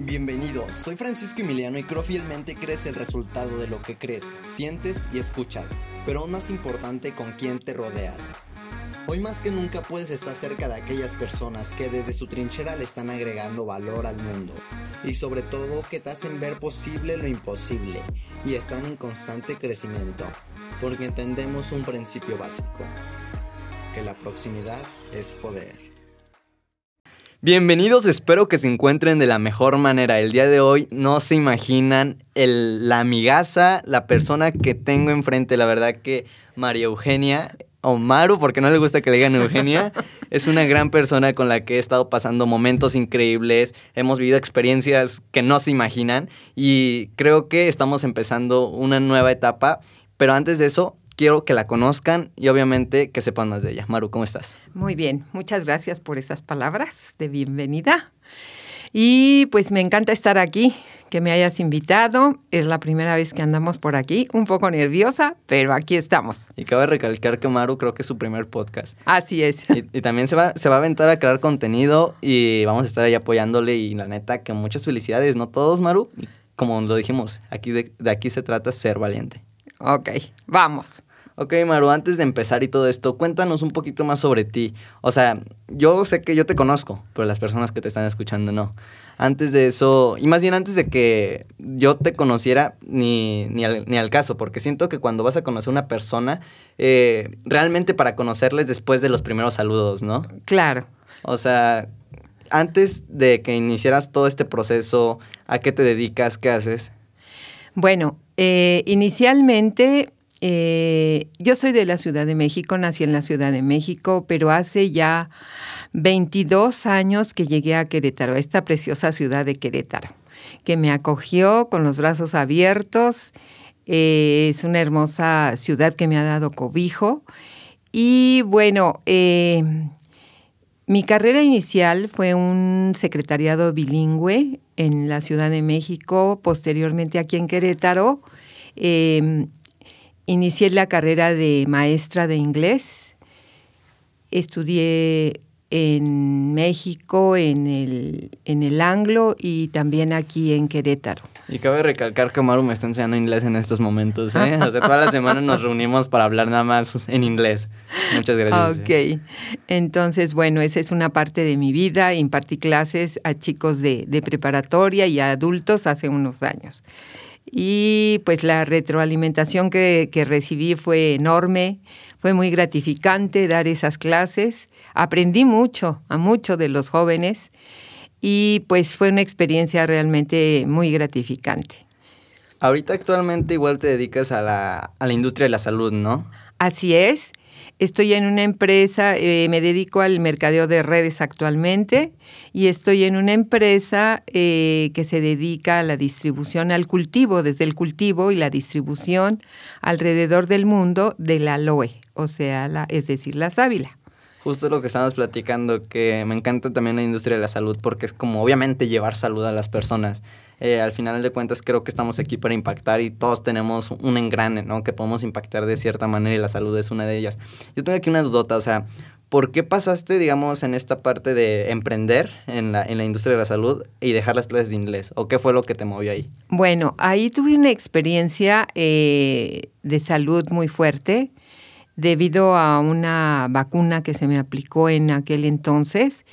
Bienvenidos, soy Francisco Emiliano y creo fielmente crees el resultado de lo que crees, sientes y escuchas, pero aún más importante con quién te rodeas. Hoy más que nunca puedes estar cerca de aquellas personas que desde su trinchera le están agregando valor al mundo y sobre todo que te hacen ver posible lo imposible y están en constante crecimiento, porque entendemos un principio básico, que la proximidad es poder. Bienvenidos, espero que se encuentren de la mejor manera. El día de hoy no se imaginan el, la amigaza, la persona que tengo enfrente. La verdad que María Eugenia, o Maru, porque no le gusta que le digan Eugenia, es una gran persona con la que he estado pasando momentos increíbles. Hemos vivido experiencias que no se imaginan y creo que estamos empezando una nueva etapa. Pero antes de eso, quiero que la conozcan y obviamente que sepan más de ella. Maru, ¿cómo estás? Muy bien, muchas gracias por esas palabras de bienvenida. Y pues me encanta estar aquí, que me hayas invitado. Es la primera vez que andamos por aquí, un poco nerviosa, pero aquí estamos. Y cabe recalcar que Maru creo que es su primer podcast. Así es. Y, y, también se va, se va a aventar a crear contenido y vamos a estar ahí apoyándole y la neta que muchas felicidades, ¿no todos, Maru? Y como lo dijimos, aquí de, de aquí se trata ser valiente. Ok, vamos. Ok, Maru, antes de empezar y todo esto, cuéntanos un poquito más sobre ti. O sea, yo sé que yo te conozco, pero las personas que te están escuchando no. Antes de eso, y más bien antes de que yo te conociera, ni, ni, al, ni al caso, porque siento que cuando vas a conocer a una persona, eh, realmente para conocerles después de los primeros saludos, ¿no? Claro. O sea, antes de que iniciaras todo este proceso, ¿a qué te dedicas? ¿Qué haces? Bueno, eh, inicialmente eh, yo soy de la Ciudad de México, nací en la Ciudad de México, pero hace ya 22 años que llegué a Querétaro, a esta preciosa ciudad de Querétaro, que me acogió con los brazos abiertos. Eh, es una hermosa ciudad que me ha dado cobijo. Y bueno, eh, mi carrera inicial fue un secretariado bilingüe en la Ciudad de México, posteriormente aquí en Querétaro. Inicié la carrera de maestra de inglés. Estudié en México, en el, en el Anglo y también aquí en Querétaro. Y cabe recalcar que Maru me está enseñando inglés en estos momentos, ¿eh? O sea, toda la semana nos reunimos para hablar nada más en inglés. Muchas gracias. Ok. Entonces, bueno, esa es una parte de mi vida. Impartí clases a chicos de, de preparatoria y a adultos hace unos años y pues la retroalimentación que, que, recibí fue enorme, fue muy gratificante dar esas clases, aprendí mucho a muchos de los jóvenes y pues fue una experiencia realmente muy gratificante. Ahorita actualmente igual te dedicas a la, a la industria de la salud, ¿no? Así es. Estoy en una empresa, eh, me dedico al mercadeo de redes actualmente y estoy en una empresa eh, que se dedica a la distribución, al cultivo, desde el cultivo y la distribución alrededor del mundo del aloe, o sea, la, es decir, la sábila. Justo lo que estamos platicando, que me encanta también la industria de la salud porque es como obviamente llevar salud a las personas. Eh, al final de cuentas creo que estamos aquí para impactar y todos tenemos un engrane, ¿no? Que podemos impactar de cierta manera y la salud es una de ellas. Yo tengo aquí una dudota, o sea, ¿por qué pasaste, digamos, en esta parte de emprender en la, en la industria de la salud y dejar las clases de inglés? ¿O qué fue lo que te movió ahí? Bueno, ahí tuve una experiencia eh, de salud muy fuerte debido a una vacuna que se me aplicó en aquel entonces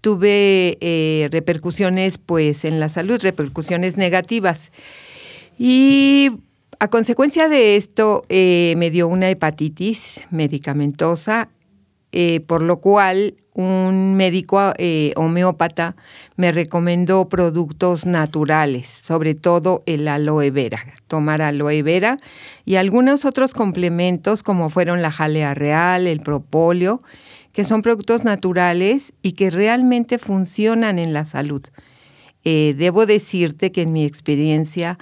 tuve eh, repercusiones pues en la salud, repercusiones negativas. Y a consecuencia de esto eh, me dio una hepatitis medicamentosa, eh, por lo cual un médico homeópata me recomendó productos naturales, sobre todo el aloe vera, tomar aloe vera y algunos otros complementos como fueron la jalea real, el propóleo, que son productos naturales y que realmente funcionan en la salud. Eh, debo decirte que en mi experiencia,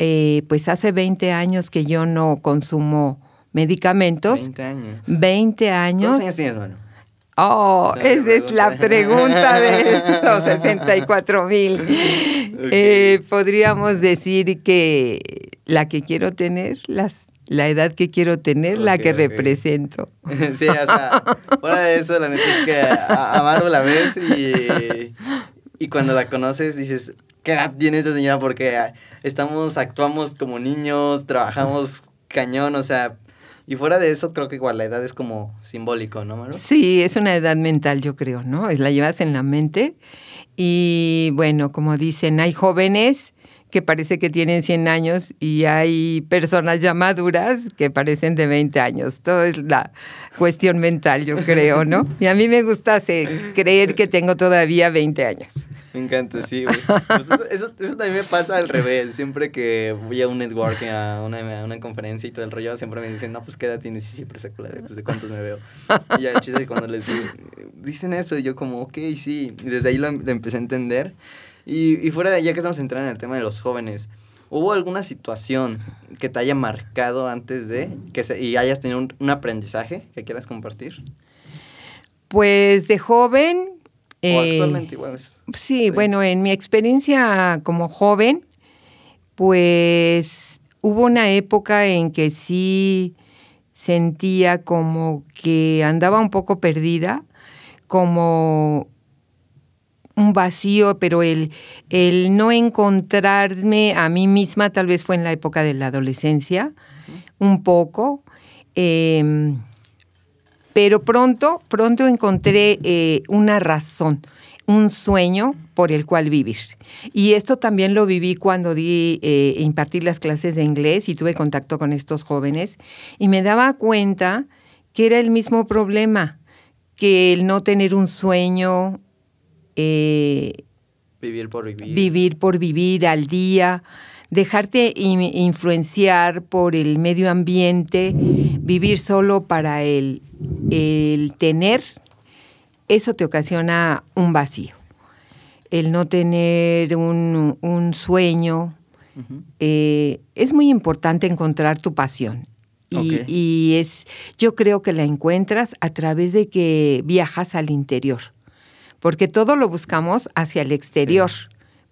eh, pues hace 20 años que yo no consumo medicamentos. 20 años. 20 años. ¿Cuántos años bueno? Oh, esa es la pregunta de los 64 mil. Okay. Eh, podríamos decir que la que quiero tener, las la edad que quiero tener, okay, la que okay. represento. sí, o sea, fuera de eso, la neta es que a, a Maru la ves y y cuando la conoces dices, ¿qué edad tiene esta señora? Porque estamos, actuamos como niños, trabajamos cañón, o sea, y fuera de eso, creo que igual la edad es como simbólico, ¿no, Maru? Sí, es una edad mental, yo creo, ¿no? La llevas en la mente. Y bueno, como dicen, hay jóvenes que parece que tienen 100 años y hay personas ya maduras que parecen de 20 años. Todo es la cuestión mental, yo creo, ¿no? Y a mí me gusta creer que tengo todavía 20 años. Me encanta, sí, güey. Pues eso, eso, también me pasa al revés. Siempre que voy a un networking, a una, una conferencia y todo el rollo, siempre me dicen, no, pues qué edad tienes saco la de, pues, de cuántos me veo. Y ya chiste cuando les dicen, eso, yo como, ok, sí. Y desde ahí lo, lo empecé a entender. Y, y fuera de allá que estamos entrando en el tema de los jóvenes, ¿hubo alguna situación que te haya marcado antes de que se, y hayas tenido un, aprendizaje que quieras compartir? Pues de joven... O eh, actualmente igual. sí, bueno, en mi experiencia como joven, pues hubo una época en que sí sentía como que andaba un poco perdida, como un vacío, pero el, el no encontrarme a mí misma tal vez fue en la época de la adolescencia, un poco. Em, pero pronto, pronto encontré eh, una razón, un sueño por el cual vivir. Y esto también lo viví cuando di, eh, impartí las clases de inglés y tuve contacto con estos jóvenes y me daba cuenta que era el mismo problema, que el no tener un sueño, eh, vivir por vivir. Vivir por vivir al día, dejarte influenciar por el medio ambiente, vivir solo para el, el tener, eso te ocasiona un vacío. El no tener un, un sueño. Eh, es muy importante encontrar tu pasión. Y, y, es, yo creo que la encuentras a través de que viajas al interior porque todo lo buscamos hacia el exterior,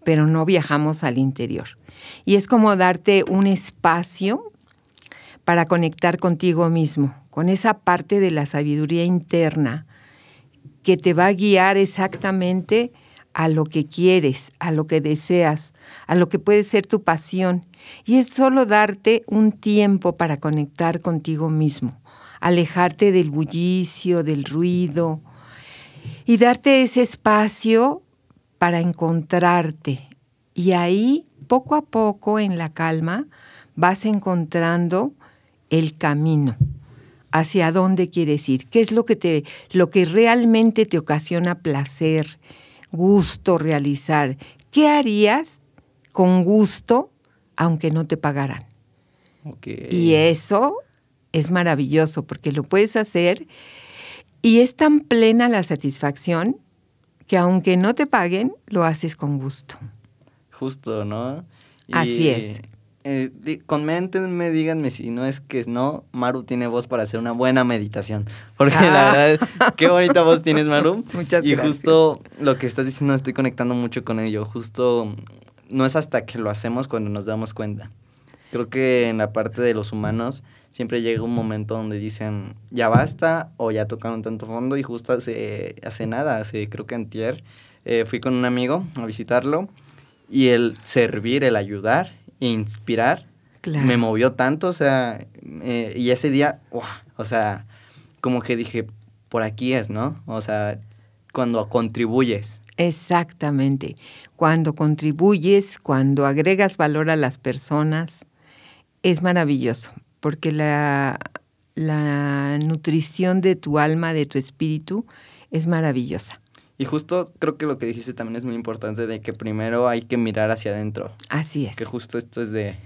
pero no viajamos al interior. Y es como darte un espacio para conectar contigo mismo, con esa parte de la sabiduría interna que te va a guiar exactamente a lo que quieres, a lo que deseas, a lo que puede ser tu pasión. Y es solo darte un tiempo para conectar contigo mismo, alejarte del bullicio, del ruido, y darte ese espacio para encontrarte. Y ahí, poco a poco, en la calma, vas encontrando el camino hacia dónde quieres ir, qué es lo que te lo que realmente te ocasiona placer, gusto realizar, qué harías con gusto aunque no te pagaran. Y eso es maravilloso porque lo puedes hacer y es tan plena la satisfacción que aunque no te paguen, lo haces con gusto. Justo, ¿no? Así es. Eh, coméntenme, díganme si no es que no, Maru tiene voz para hacer una buena meditación. Porque la ah. verdad, qué bonita voz tienes, Maru. Muchas y gracias. Y justo lo que estás diciendo, estoy conectando mucho con ello. Justo no es hasta que lo hacemos cuando nos damos cuenta. Creo que en la parte de los humanos siempre llega un momento donde dicen, ya basta o ya tocaron tanto fondo y justo hace, hace nada, hace creo que antier, eh, fui con un amigo a visitarlo y el servir, el ayudar, inspirar, me movió tanto, o sea, eh, y ese día, o sea, como que dije, por aquí es, ¿no? O sea, cuando contribuyes. Exactamente, cuando contribuyes, cuando agregas valor a las personas, es maravilloso porque la, la nutrición de tu alma, de tu espíritu, es maravillosa. Y justo creo que lo que dijiste también es muy importante de que primero hay que mirar hacia adentro. Así es. Que justo esto es de,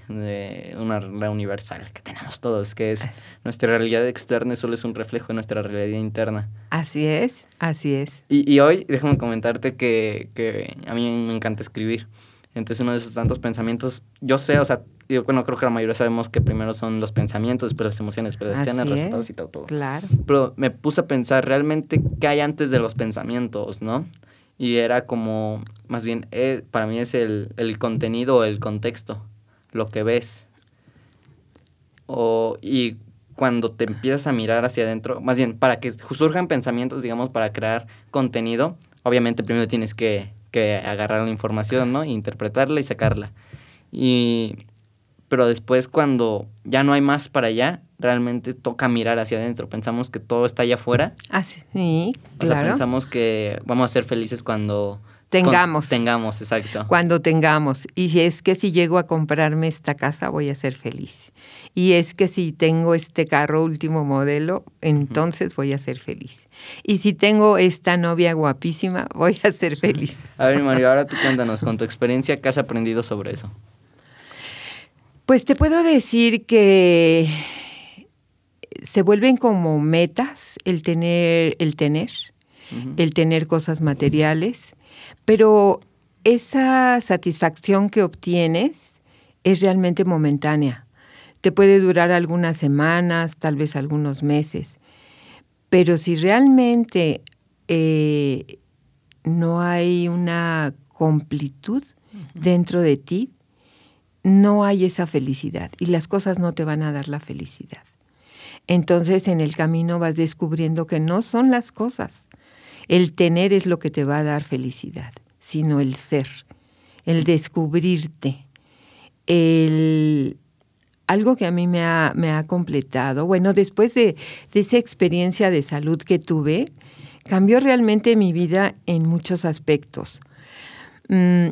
una regla universal que tenemos todos, que es nuestra realidad externa solo es un reflejo de nuestra realidad interna. Así es, así es. Y, y hoy déjame comentarte que, que a mí me encanta escribir. Entonces uno de esos tantos pensamientos, yo sé, o sea, yo, bueno, creo que la mayoría sabemos que primero son los pensamientos, después las emociones, después las acciones, resultados y todo, todo. Claro. Pero me puse a pensar realmente qué hay antes de los pensamientos, ¿no? Y era como, más bien, eh, para mí es el, el contenido, el contexto, lo que ves. O, y cuando te empiezas a mirar hacia adentro, más bien, para que surjan pensamientos, digamos, para crear contenido, obviamente primero tienes que que agarrar la información, ¿no? interpretarla y sacarla. Y, pero después cuando ya no hay más para allá, realmente toca mirar hacia adentro. Pensamos que todo está allá afuera. Ah, sí, O sea, pensamos que vamos a ser felices cuando Tengamos. tengamos, exacto. Cuando tengamos. Y si es que si llego a comprarme esta casa, voy a ser feliz. Y es que si tengo este carro último modelo, entonces voy a ser feliz. Y si tengo esta novia guapísima, voy a ser feliz. A ver, Mario, ahora tú cuéntanos, con tu experiencia, ¿qué has aprendido sobre eso? Pues te puedo decir que se vuelven como metas el tener, el tener, el tener cosas materiales pero esa satisfacción que obtienes es realmente momentánea. Te puede durar algunas semanas, tal vez algunos meses. Pero si realmente eh, no hay una completud dentro de ti, no hay esa felicidad y las cosas no te van a dar la felicidad. Entonces en el camino vas descubriendo que no son las cosas, el tener es lo que te va a dar felicidad, sino el ser, el descubrirte, el algo que a mí me ha, me ha completado. Bueno, después de, esa experiencia de salud que tuve, cambió realmente mi vida en muchos aspectos. Mm,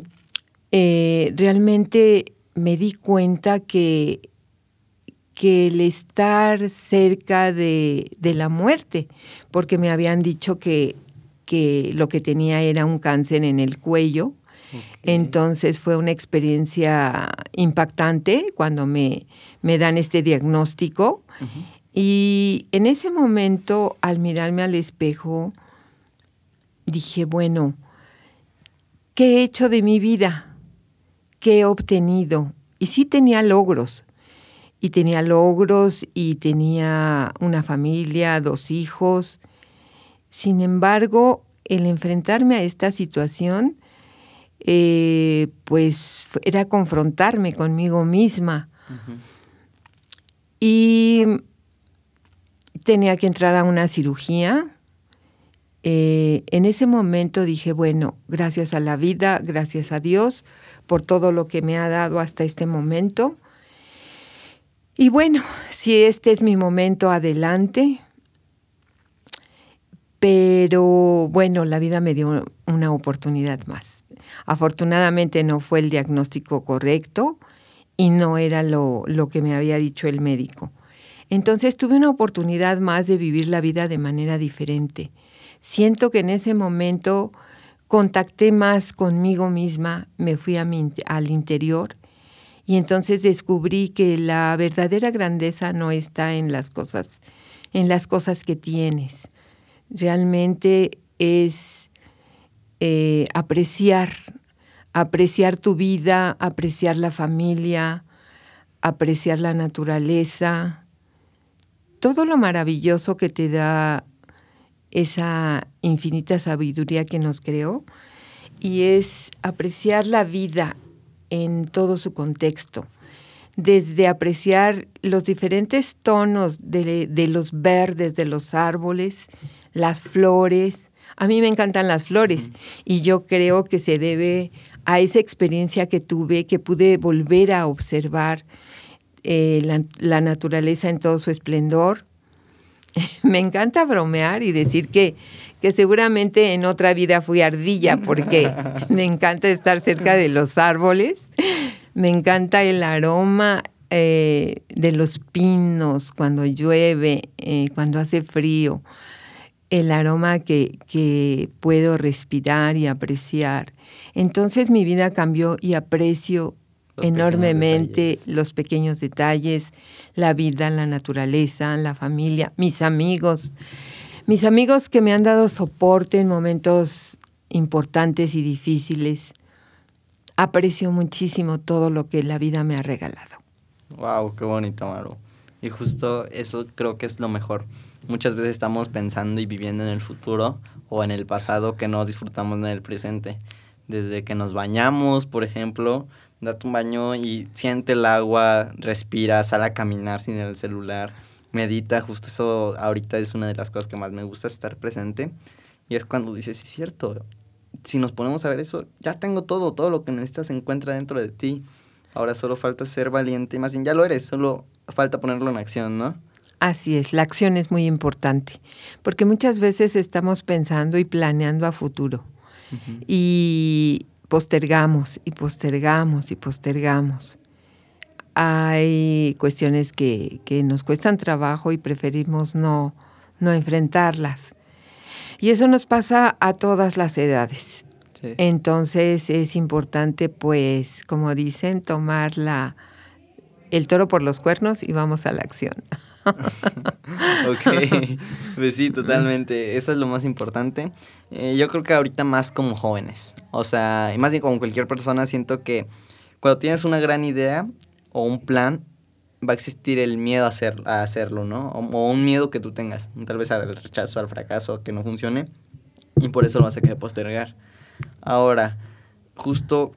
eh, realmente me di cuenta que, que el estar cerca de, de, la muerte, porque me habían dicho que que lo que tenía era un cáncer en el cuello. Entonces fue una experiencia impactante cuando me, me dan este diagnóstico. Y en ese momento, al mirarme al espejo, dije, bueno, ¿qué he hecho de mi vida? ¿Qué he obtenido? Y sí tenía logros. Y tenía logros y tenía una familia, dos hijos, sin embargo, el enfrentarme a esta situación, eh, pues era confrontarme conmigo misma. Y tenía que entrar a una cirugía. Eh, en ese momento dije, bueno, gracias a la vida, gracias a Dios por todo lo que me ha dado hasta este momento. Y bueno, si este es mi momento, adelante. Pero bueno, la vida me dio una oportunidad más. Afortunadamente no fue el diagnóstico correcto y no era lo, lo, que me había dicho el médico. Entonces tuve una oportunidad más de vivir la vida de manera diferente. Siento que en ese momento contacté más conmigo misma, me fui a mi, al interior y entonces descubrí que la verdadera grandeza no está en las cosas, en las cosas que tienes, realmente es eh, apreciar, apreciar tu vida, apreciar la familia, apreciar la naturaleza, todo lo maravilloso que te da esa infinita sabiduría que nos creó y es apreciar la vida en todo su contexto, desde apreciar los diferentes tonos de, de los verdes de los árboles, las flores. A mí me encantan las flores y yo creo que se debe a esa experiencia que tuve, que pude volver a observar eh, la, naturaleza en todo su esplendor. me encanta bromear y decir que, que seguramente en otra vida fui ardilla porque me encanta estar cerca de los árboles, me encanta el aroma eh, de los pinos cuando llueve, eh, cuando hace frío el aroma que, que, puedo respirar y apreciar. Entonces mi vida cambió y aprecio enormemente los pequeños detalles, la vida, la naturaleza, la familia, mis amigos, mis amigos que me han dado soporte en momentos importantes y difíciles. Aprecio muchísimo todo lo que la vida me ha regalado. Wow, qué bonito, Maru. Y justo eso creo que es lo mejor muchas veces estamos pensando y viviendo en el futuro o en el pasado que no disfrutamos en el presente. Desde que nos bañamos, por ejemplo, date un baño y siente el agua, respira, sale a caminar sin el celular, medita, justo eso ahorita es una de las cosas que más me gusta estar presente. Y es cuando dices, sí, es cierto, si nos ponemos a ver eso, ya tengo todo, todo lo que necesitas se encuentra dentro de ti. Ahora solo falta ser valiente, más bien ya lo eres, solo falta ponerlo en acción, ¿no? Así es, la acción es muy importante, porque muchas veces estamos pensando y planeando a futuro y postergamos y postergamos y postergamos. Hay cuestiones que, que nos cuestan trabajo y preferimos no, no enfrentarlas. Y eso nos pasa a todas las edades. Entonces es importante, pues, como dicen, tomar la, el toro por los cuernos y vamos a la acción. ok, pues sí, totalmente. Eso es lo más importante. Eh, yo creo que ahorita más como jóvenes. O sea, y más bien como cualquier persona, siento que cuando tienes una gran idea o un plan, va a existir el miedo a, hacer, a hacerlo, ¿no? O, un miedo que tú tengas, tal vez al rechazo, al fracaso, que no funcione, y por eso lo vas a querer postergar. Ahora, justo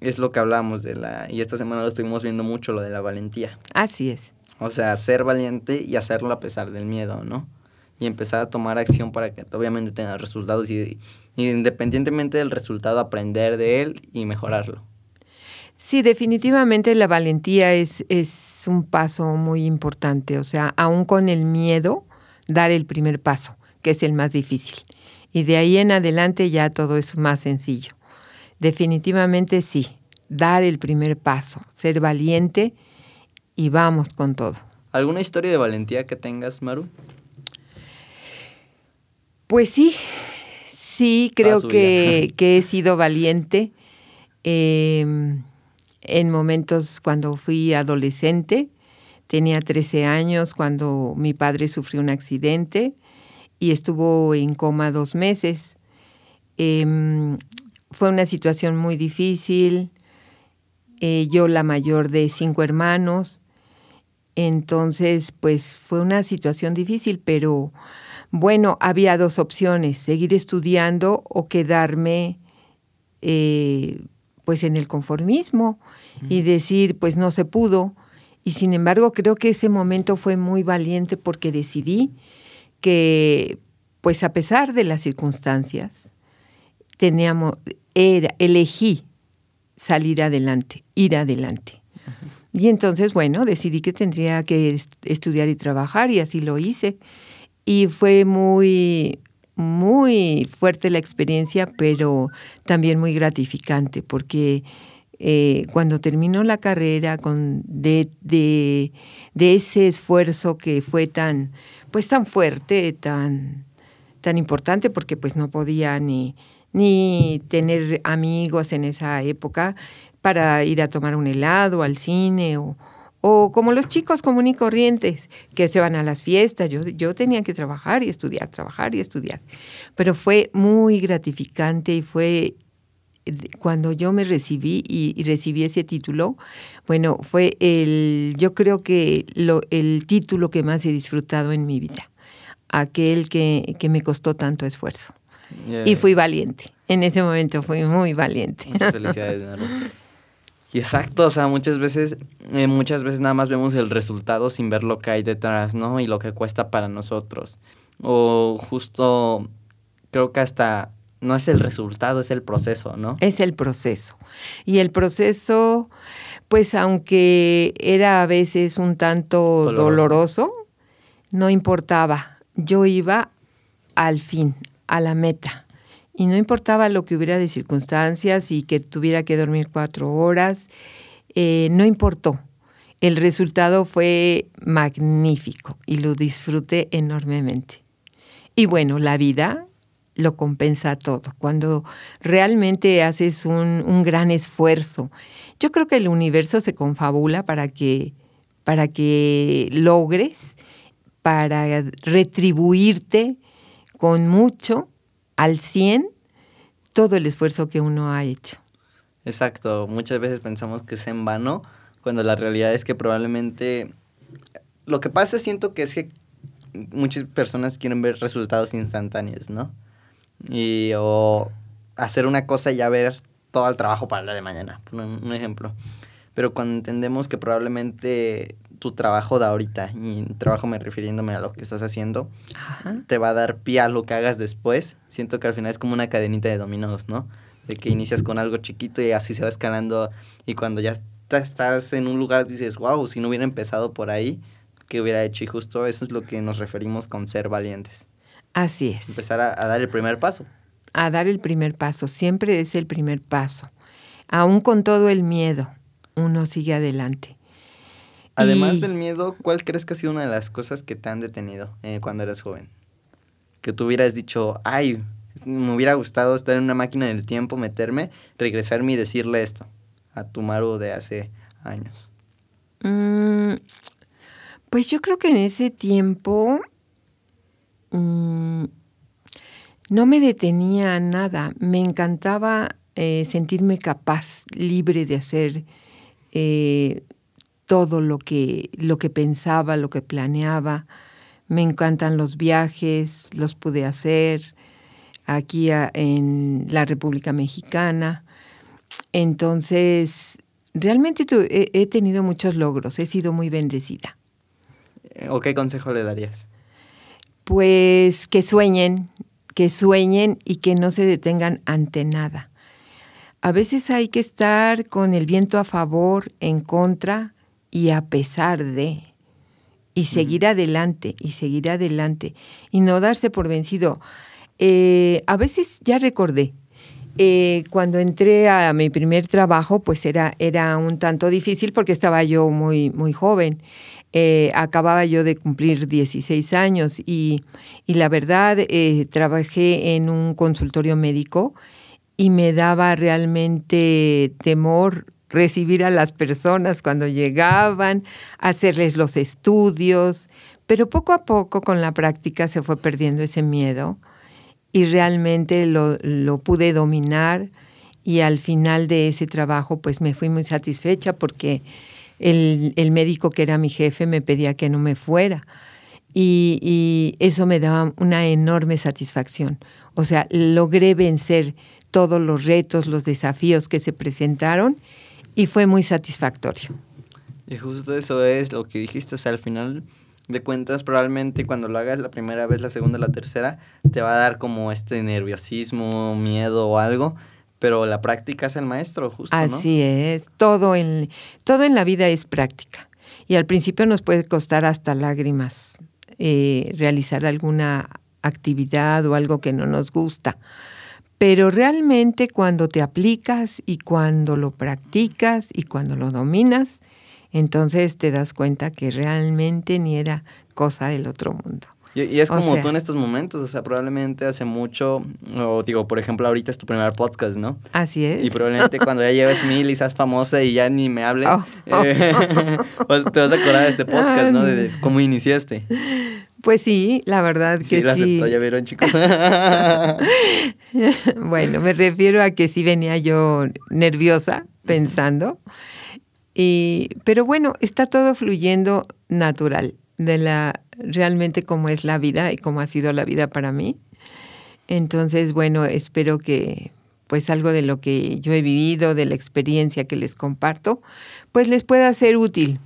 es lo que hablamos de la, y esta semana lo estuvimos viendo mucho, lo de la valentía. Así es. O sea, ser valiente y hacerlo a pesar del miedo, ¿no? Y empezar a tomar acción para que obviamente tengas resultados y, y independientemente del resultado, aprender de él y mejorarlo. Sí, definitivamente la valentía es, es un paso muy importante. O sea, aún con el miedo, dar el primer paso, que es el más difícil. Y de ahí en adelante ya todo es más sencillo. Definitivamente sí, dar el primer paso, ser valiente y vamos con todo. ¿Alguna historia de valentía que tengas, Maru? Pues sí, sí, creo que, que, he sido valiente. Eh, en momentos cuando fui adolescente. Tenía 13 años cuando mi padre sufrió un accidente y estuvo en coma dos meses. Em, fue una situación muy difícil. Eh, yo la mayor de cinco hermanos. Entonces, pues fue una situación difícil, pero bueno, había dos opciones, seguir estudiando o quedarme eh, pues en el conformismo y decir, pues no se pudo. Y sin embargo, creo que ese momento fue muy valiente porque decidí que, pues a pesar de las circunstancias, teníamos, era, elegí salir adelante, ir adelante. Y entonces, bueno, decidí que tendría que estudiar y trabajar y así lo hice. Y fue muy, muy fuerte la experiencia, pero también muy gratificante, porque eh, cuando terminó la carrera con de, de, ese esfuerzo que fue tan, pues tan fuerte, tan, tan importante, porque pues no podía ni, ni tener amigos en esa época para ir a tomar un helado al cine o, o como los chicos común y corrientes que se van a las fiestas. Yo, yo tenía que trabajar y estudiar, trabajar y estudiar. Pero fue muy gratificante y fue cuando yo me recibí y, recibí ese título, bueno, fue el, yo creo que lo, el título que más he disfrutado en mi vida, aquel que, que me costó tanto esfuerzo. Y fui valiente. En ese momento fui muy valiente. Muchas felicidades, y exacto, o sea, muchas veces, eh, muchas veces nada más vemos el resultado sin ver lo que hay detrás, ¿no? Y lo que cuesta para nosotros. O justo, creo que hasta no es el resultado, es el proceso, ¿no? Es el proceso. Y el proceso, pues aunque era a veces un tanto doloroso no importaba. Yo iba al fin, a la meta y no importaba lo que hubiera de circunstancias y que tuviera que dormir cuatro horas, eh, no importó. El resultado fue magnífico y lo disfruté enormemente. Y bueno, la vida lo compensa todo. Cuando realmente haces un, un, gran esfuerzo, yo creo que el universo se confabula para que, para que logres, para retribuirte con mucho al 100 todo el esfuerzo que uno ha hecho. Exacto, muchas veces pensamos que es en vano, cuando la realidad es que probablemente lo que pasa siento que es que muchas personas quieren ver resultados instantáneos, ¿no? Y o hacer una cosa y ya ver todo el trabajo para la de mañana, por un ejemplo. Pero cuando entendemos que probablemente tu trabajo de ahorita, y trabajo me refiriéndome a lo que estás haciendo, te va a dar pie a lo que hagas después. Siento que al final es como una cadenita de dominos, ¿no? De que inicias con algo chiquito y así se va escalando y cuando ya estás en un lugar dices, wow, si no hubiera empezado por ahí, ¿qué hubiera hecho? Y justo eso es lo que nos referimos con ser valientes. Así es. Empezar a, dar el primer paso. A dar el primer paso, siempre es el primer paso. Aún con todo el miedo, uno sigue adelante. Además del miedo, ¿cuál crees que ha sido una de las cosas que te han detenido eh, cuando eras joven? Que tú hubieras dicho, ay, me hubiera gustado estar en una máquina del tiempo, meterme, regresarme y decirle esto a tu Maru de hace años. Mm, pues yo creo que en ese tiempo mm, no me detenía nada. Me encantaba eh, sentirme capaz, libre de hacer eh, todo lo que, lo que pensaba, lo que planeaba. Me encantan los viajes, los pude hacer aquí en la República Mexicana. Entonces, realmente he, tenido muchos logros, he sido muy bendecida. ¿O qué consejo le darías? Pues que sueñen, que sueñen y que no se detengan ante nada. A veces hay que estar con el viento a favor, en contra y a pesar de. Y seguir adelante, y seguir adelante, y no darse por vencido. Eh, a veces ya recordé, eh, cuando entré a mi primer trabajo, pues era, era un tanto difícil porque estaba yo muy, muy joven. Eh, acababa yo de cumplir 16 años y, la verdad eh, trabajé en un consultorio médico y me daba realmente temor recibir a las personas cuando llegaban, hacerles los estudios, pero poco a poco con la práctica se fue perdiendo ese miedo y realmente lo, pude dominar y al final de ese trabajo pues me fui muy satisfecha porque el, médico que era mi jefe me pedía que no me fuera y, y, eso me daba una enorme satisfacción. O sea, logré vencer todos los retos, los desafíos que se presentaron y fue muy satisfactorio. Y justo eso es lo que dijiste, o sea, al final de cuentas, probablemente cuando lo hagas la primera vez, la segunda, la tercera, te va a dar como este nerviosismo, miedo o algo, pero la práctica es el maestro, justo. Así es, todo en, todo en la vida es práctica. Y al principio nos puede costar hasta lágrimas eh, realizar alguna actividad o algo que no nos gusta. Pero realmente cuando te aplicas y cuando lo practicas y cuando lo dominas, entonces te das cuenta que realmente ni era cosa del otro mundo. Y, es como tú en estos momentos, o sea, probablemente hace mucho, o digo, por ejemplo, ahorita es tu primer podcast, ¿no? Así es. Y probablemente cuando ya lleves mil y seas famosa y ya ni me hables, oh. eh, pues te vas a acordar de este podcast, ¿no? De, cómo iniciaste. Pues sí, la verdad que sí. Aceptó, ya vieron, chicos. bueno, me refiero a que sí venía yo nerviosa pensando pero bueno, está todo fluyendo natural, de la realmente como es la vida y como ha sido la vida para mí. Entonces, bueno, espero que pues algo de lo que yo he vivido, de la experiencia que les comparto, pues les pueda ser útil.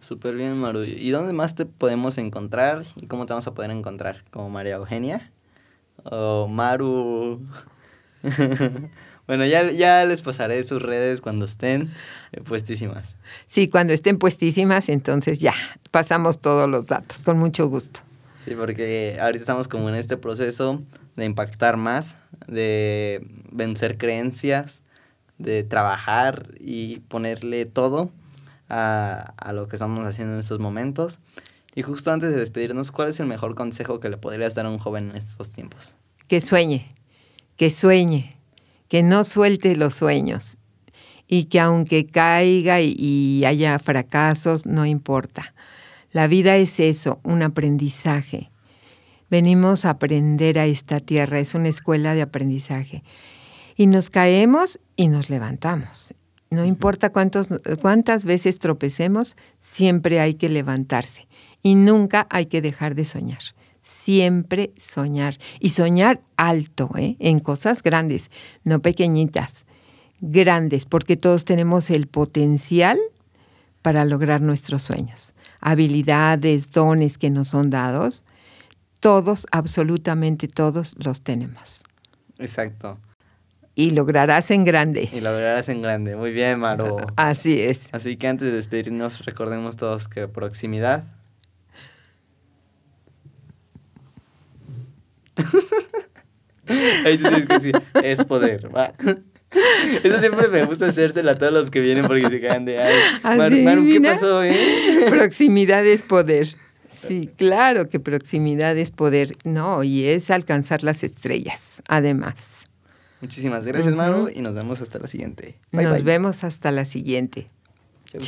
Súper bien, Maru. ¿Y dónde más te podemos encontrar? ¿Y cómo te vamos a poder encontrar? ¿Como María Eugenia? ¿O Maru? Bueno, ya, ya les pasaré sus redes cuando estén eh, puestísimas. Sí, cuando estén puestísimas, entonces ya, pasamos todos los datos, con mucho gusto. Sí, porque ahorita estamos como en este proceso de impactar más, de vencer creencias, de trabajar y ponerle todo a, a lo que estamos haciendo en estos momentos. Y justo antes de despedirnos, ¿cuál es el mejor consejo que le podrías dar a un joven en estos tiempos? Que sueñe, que sueñe, que no suelte los sueños y que aunque caiga y, haya fracasos, no importa. La vida es eso, un aprendizaje. Venimos a aprender a esta tierra, es una escuela de aprendizaje. Y nos caemos y nos levantamos. No importa cuántos, cuántas veces tropecemos, siempre hay que levantarse y nunca hay que dejar de soñar siempre soñar y soñar alto, ¿eh? en cosas grandes, no pequeñitas, grandes, porque todos tenemos el potencial para lograr nuestros sueños. Habilidades, dones que nos son dados, todos, absolutamente todos los tenemos. Exacto. Y lograrás en grande. Y lograrás en grande. Muy bien, Maru. Así es. Así que antes de despedirnos, recordemos todos que proximidad. Ahí tienes que decir, es poder, va. Eso siempre me gusta hacérsela a todos los que vienen porque se quedan de, ay, Maru, ¿qué pasó, eh? Proximidad es poder. Sí, claro que proximidad es poder. No, y es alcanzar las estrellas, además. Muchísimas gracias, Maru, y nos vemos hasta la siguiente. nos vemos hasta la siguiente. Chao.